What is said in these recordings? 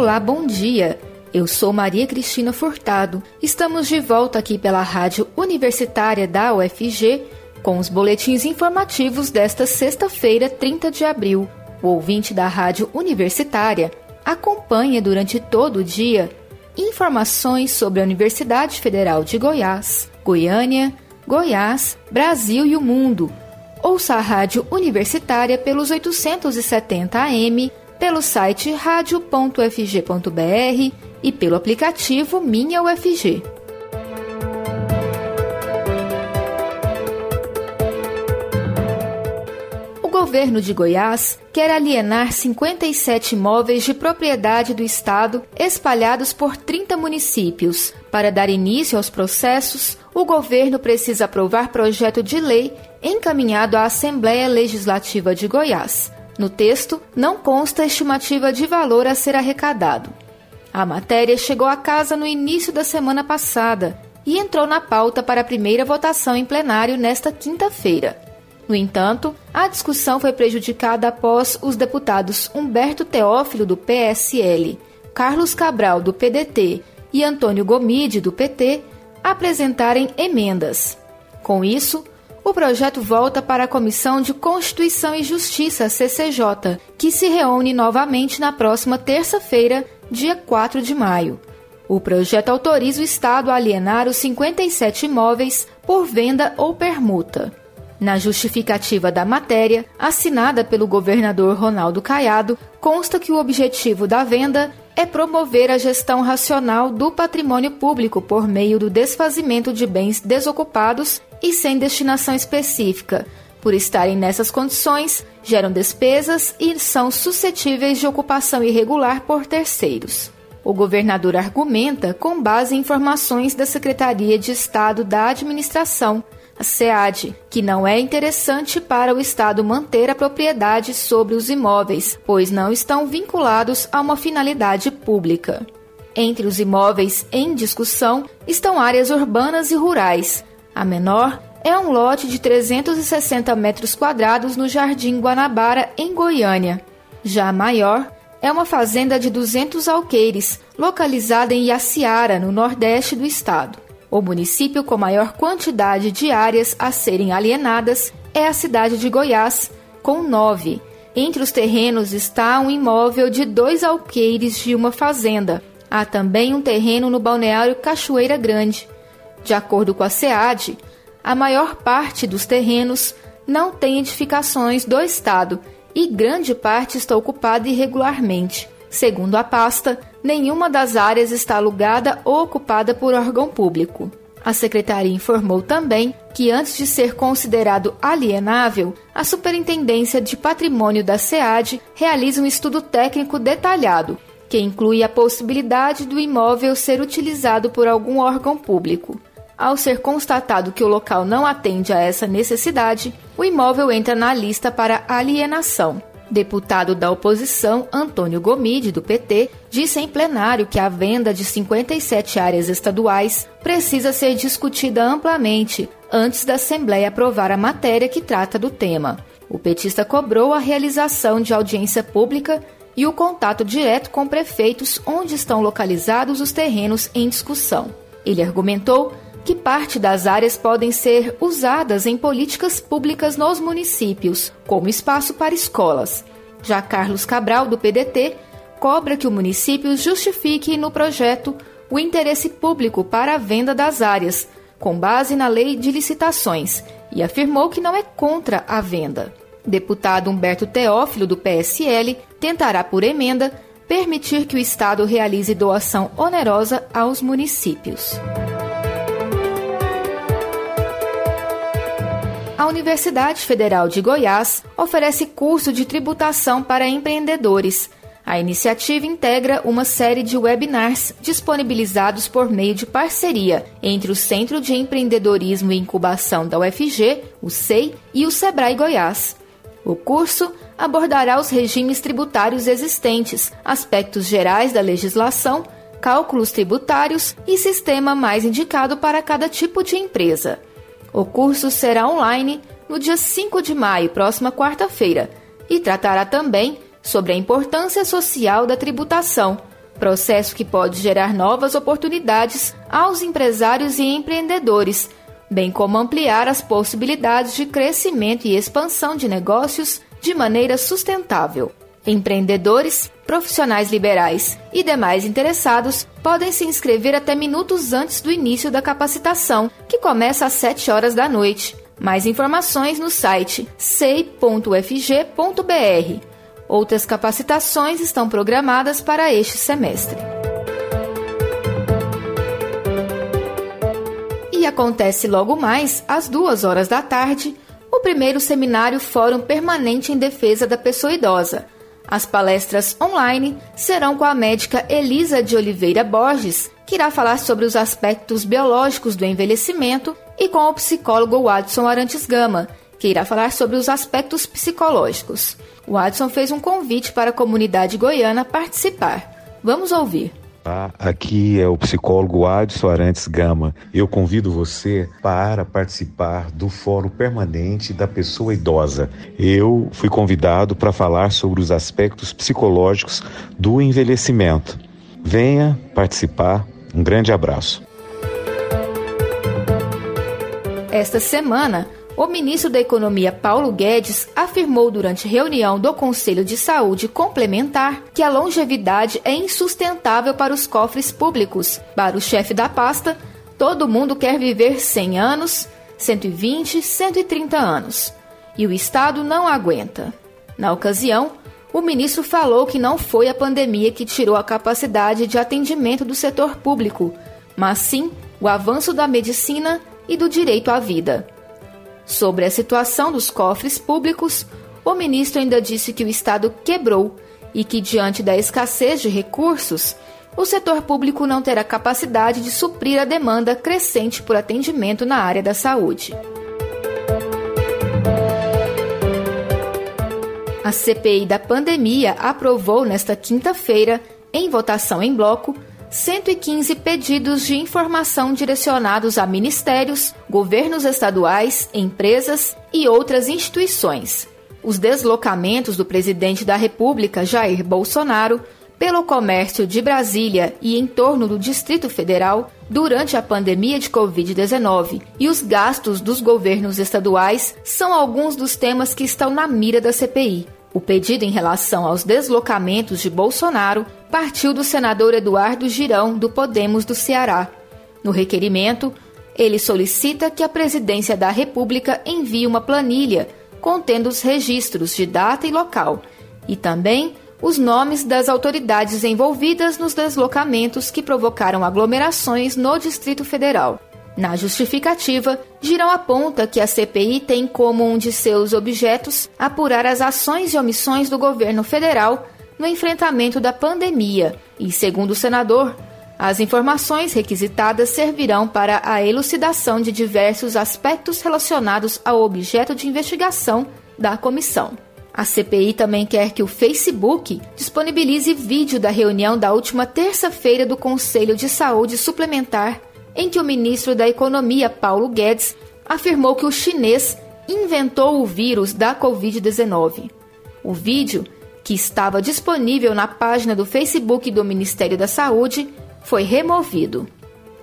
Olá, bom dia. Eu sou Maria Cristina Furtado. Estamos de volta aqui pela Rádio Universitária da UFG com os boletins informativos desta sexta-feira, 30 de abril. O ouvinte da Rádio Universitária acompanha durante todo o dia informações sobre a Universidade Federal de Goiás, Goiânia, Goiás, Brasil e o mundo. Ouça a Rádio Universitária pelos 870 AM, pelo site radio.fg.br e pelo aplicativo Minha UFG. O governo de Goiás quer alienar 57 imóveis de propriedade do Estado espalhados por 30 municípios. Para dar início aos processos, o governo precisa aprovar projeto de lei encaminhado à Assembleia Legislativa de Goiás. No texto, não consta estimativa de valor a ser arrecadado. A matéria chegou à casa no início da semana passada e entrou na pauta para a primeira votação em plenário nesta quinta-feira. No entanto, a discussão foi prejudicada após os deputados Humberto Teófilo, do PSL, Carlos Cabral, do PDT e Antônio Gomide, do PT, apresentarem emendas. Com isso, o projeto volta para a Comissão de Constituição e Justiça, CCJ, que se reúne novamente na próxima terça-feira, dia 4 de maio. O projeto autoriza o Estado a alienar os 57 imóveis por venda ou permuta. Na justificativa da matéria, assinada pelo governador Ronaldo Caiado, consta que o objetivo da venda é promover a gestão racional do patrimônio público por meio do desfazimento de bens desocupados e sem destinação específica. Por estarem nessas condições, geram despesas e são suscetíveis de ocupação irregular por terceiros. O governador argumenta com base em informações da Secretaria de Estado da Administração, SEAD, que não é interessante para o Estado manter a propriedade sobre os imóveis, pois não estão vinculados a uma finalidade pública. Entre os imóveis em discussão estão áreas urbanas e rurais. A menor é um lote de 360 metros quadrados no Jardim Guanabara, em Goiânia. Já a maior é uma fazenda de 200 alqueires, localizada em Iaciara, no nordeste do estado. O município com maior quantidade de áreas a serem alienadas é a cidade de Goiás, com nove. Entre os terrenos está um imóvel de dois alqueires de uma fazenda. Há também um terreno no balneário Cachoeira Grande. De acordo com a SEAD, a maior parte dos terrenos não tem edificações do Estado e grande parte está ocupada irregularmente. Segundo a pasta, nenhuma das áreas está alugada ou ocupada por órgão público. A secretaria informou também que, antes de ser considerado alienável, a Superintendência de Patrimônio da SEAD realiza um estudo técnico detalhado, que inclui a possibilidade do imóvel ser utilizado por algum órgão público. Ao ser constatado que o local não atende a essa necessidade, o imóvel entra na lista para alienação. Deputado da oposição, Antônio Gomide, do PT, disse em plenário que a venda de 57 áreas estaduais precisa ser discutida amplamente antes da Assembleia aprovar a matéria que trata do tema. O petista cobrou a realização de audiência pública e o contato direto com prefeitos onde estão localizados os terrenos em discussão. Ele argumentou que parte das áreas podem ser usadas em políticas públicas nos municípios, como espaço para escolas. Já Carlos Cabral, do PDT, cobra que o município justifique no projeto o interesse público para a venda das áreas, com base na lei de licitações, e afirmou que não é contra a venda. Deputado Humberto Teófilo, do PSL, tentará, por emenda, permitir que o Estado realize doação onerosa aos municípios. a Universidade Federal de Goiás oferece curso de tributação para empreendedores. A iniciativa integra uma série de webinars disponibilizados por meio de parceria entre o Centro de Empreendedorismo e Incubação da UFG, o SEI, e o Sebrae Goiás. O curso abordará os regimes tributários existentes, aspectos gerais da legislação, cálculos tributários e sistema mais indicado para cada tipo de empresa. O curso será online no dia 5 de maio, próxima quarta-feira, e tratará também sobre a importância social da tributação, processo que pode gerar novas oportunidades aos empresários e empreendedores, bem como ampliar as possibilidades de crescimento e expansão de negócios de maneira sustentável. Empreendedores, profissionais liberais e demais interessados podem se inscrever até minutos antes do início da capacitação, que começa às 7 horas da noite. Mais informações no site sei.fg.br. Outras capacitações estão programadas para este semestre. E acontece logo mais, às duas horas da tarde, o primeiro seminário Fórum Permanente em Defesa da Pessoa Idosa. As palestras online serão com a médica Elisa de Oliveira Borges, que irá falar sobre os aspectos biológicos do envelhecimento, e com o psicólogo Watson Arantes Gama, que irá falar sobre os aspectos psicológicos. O Watson fez um convite para a comunidade goiana participar. Vamos ouvir. Tá? Aqui é o psicólogo Adson Arantes Gama. Eu convido você para participar do Fórum Permanente da Pessoa Idosa. Eu fui convidado para falar sobre os aspectos psicológicos do envelhecimento. Venha participar. Um grande abraço. Esta semana, o ministro da Economia Paulo Guedes afirmou durante reunião do Conselho de Saúde Complementar que a longevidade é insustentável para os cofres públicos. Para o chefe da pasta, todo mundo quer viver 100 anos, 120, 130 anos. E o Estado não aguenta. Na ocasião, o ministro falou que não foi a pandemia que tirou a capacidade de atendimento do setor público, mas sim o avanço da medicina e do direito à vida. Sobre a situação dos cofres públicos, o ministro ainda disse que o Estado quebrou e que, diante da escassez de recursos, o setor público não terá capacidade de suprir a demanda crescente por atendimento na área da saúde. A CPI da pandemia aprovou nesta quinta-feira, em votação em bloco, 115 pedidos de informação direcionados a ministérios, governos estaduais, empresas e outras instituições. Os deslocamentos do presidente da República, Jair Bolsonaro, pelo comércio de Brasília e em torno do Distrito Federal durante a pandemia de Covid-19 e os gastos dos governos estaduais são alguns dos temas que estão na mira da CPI. O pedido em relação aos deslocamentos de Bolsonaro partiu do senador Eduardo Girão, do Podemos do Ceará. No requerimento, ele solicita que a Presidência da República envie uma planilha contendo os registros de data e local e também os nomes das autoridades envolvidas nos deslocamentos que provocaram aglomerações no Distrito Federal. Na justificativa, Girão aponta que a CPI tem como um de seus objetos apurar as ações e omissões do governo federal no enfrentamento da pandemia e, segundo o senador, as informações requisitadas servirão para a elucidação de diversos aspectos relacionados ao objeto de investigação da comissão. A CPI também quer que o Facebook disponibilize vídeo da reunião da última terça-feira do Conselho de Saúde Suplementar, em que o ministro da Economia, Paulo Guedes, afirmou que o chinês inventou o vírus da Covid-19. O vídeo que estava disponível na página do Facebook do Ministério da Saúde, foi removido.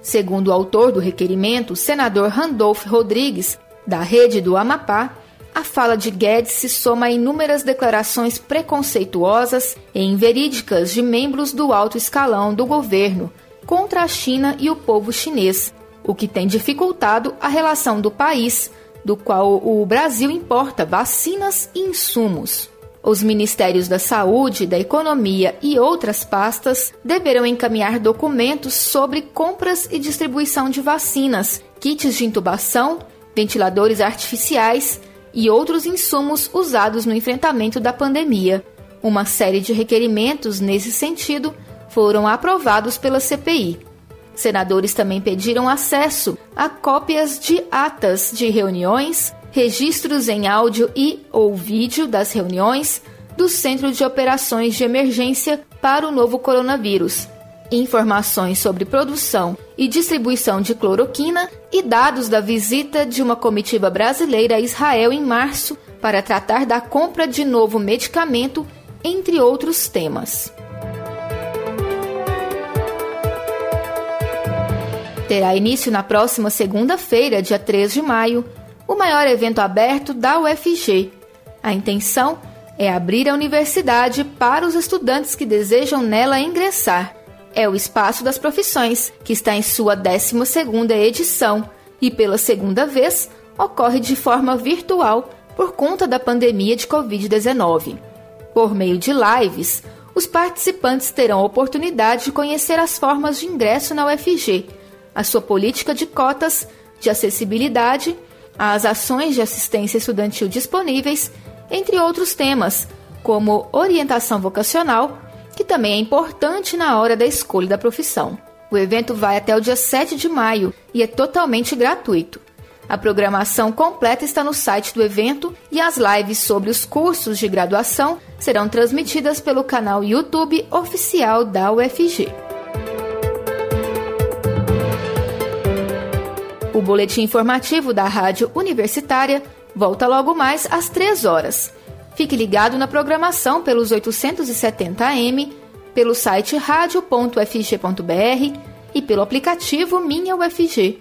Segundo o autor do requerimento, senador Randolph Rodrigues, da rede do Amapá, a fala de Guedes se soma a inúmeras declarações preconceituosas e inverídicas de membros do alto escalão do governo contra a China e o povo chinês, o que tem dificultado a relação do país, do qual o Brasil importa vacinas e insumos. Os Ministérios da Saúde, da Economia e outras pastas deverão encaminhar documentos sobre compras e distribuição de vacinas, kits de intubação, ventiladores artificiais e outros insumos usados no enfrentamento da pandemia. Uma série de requerimentos nesse sentido foram aprovados pela CPI. Senadores também pediram acesso a cópias de atas de reuniões, registros em áudio e ou vídeo das reuniões do Centro de Operações de Emergência para o novo coronavírus, informações sobre produção e distribuição de cloroquina e dados da visita de uma comitiva brasileira a Israel em março para tratar da compra de novo medicamento, entre outros temas. Terá início na próxima segunda-feira, dia 3 de maio, o maior evento aberto da UFG. A intenção é abrir a universidade para os estudantes que desejam nela ingressar. É o Espaço das Profissões, que está em sua 12ª edição e pela segunda vez ocorre de forma virtual por conta da pandemia de Covid-19. Por meio de lives, os participantes terão a oportunidade de conhecer as formas de ingresso na UFG, a sua política de cotas, de acessibilidade, as ações de assistência estudantil disponíveis, entre outros temas, como orientação vocacional, que também é importante na hora da escolha da profissão. O evento vai até o dia 7 de maio e é totalmente gratuito. A programação completa está no site do evento e as lives sobre os cursos de graduação serão transmitidas pelo canal YouTube oficial da UFG. O boletim informativo da Rádio Universitária volta logo mais às 3 horas. Fique ligado na programação pelos 870 AM, pelo site radio.fg.br e pelo aplicativo Minha UFG.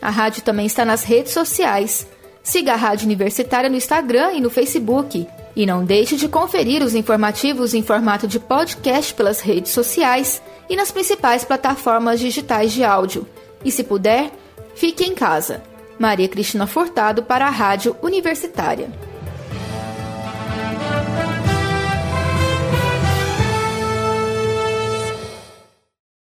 A rádio também está nas redes sociais. Siga a Rádio Universitária no Instagram e no Facebook. E não deixe de conferir os informativos em formato de podcast pelas redes sociais e nas principais plataformas digitais de áudio. E se puder, fique em casa. Maria Cristina Furtado para a Rádio Universitária.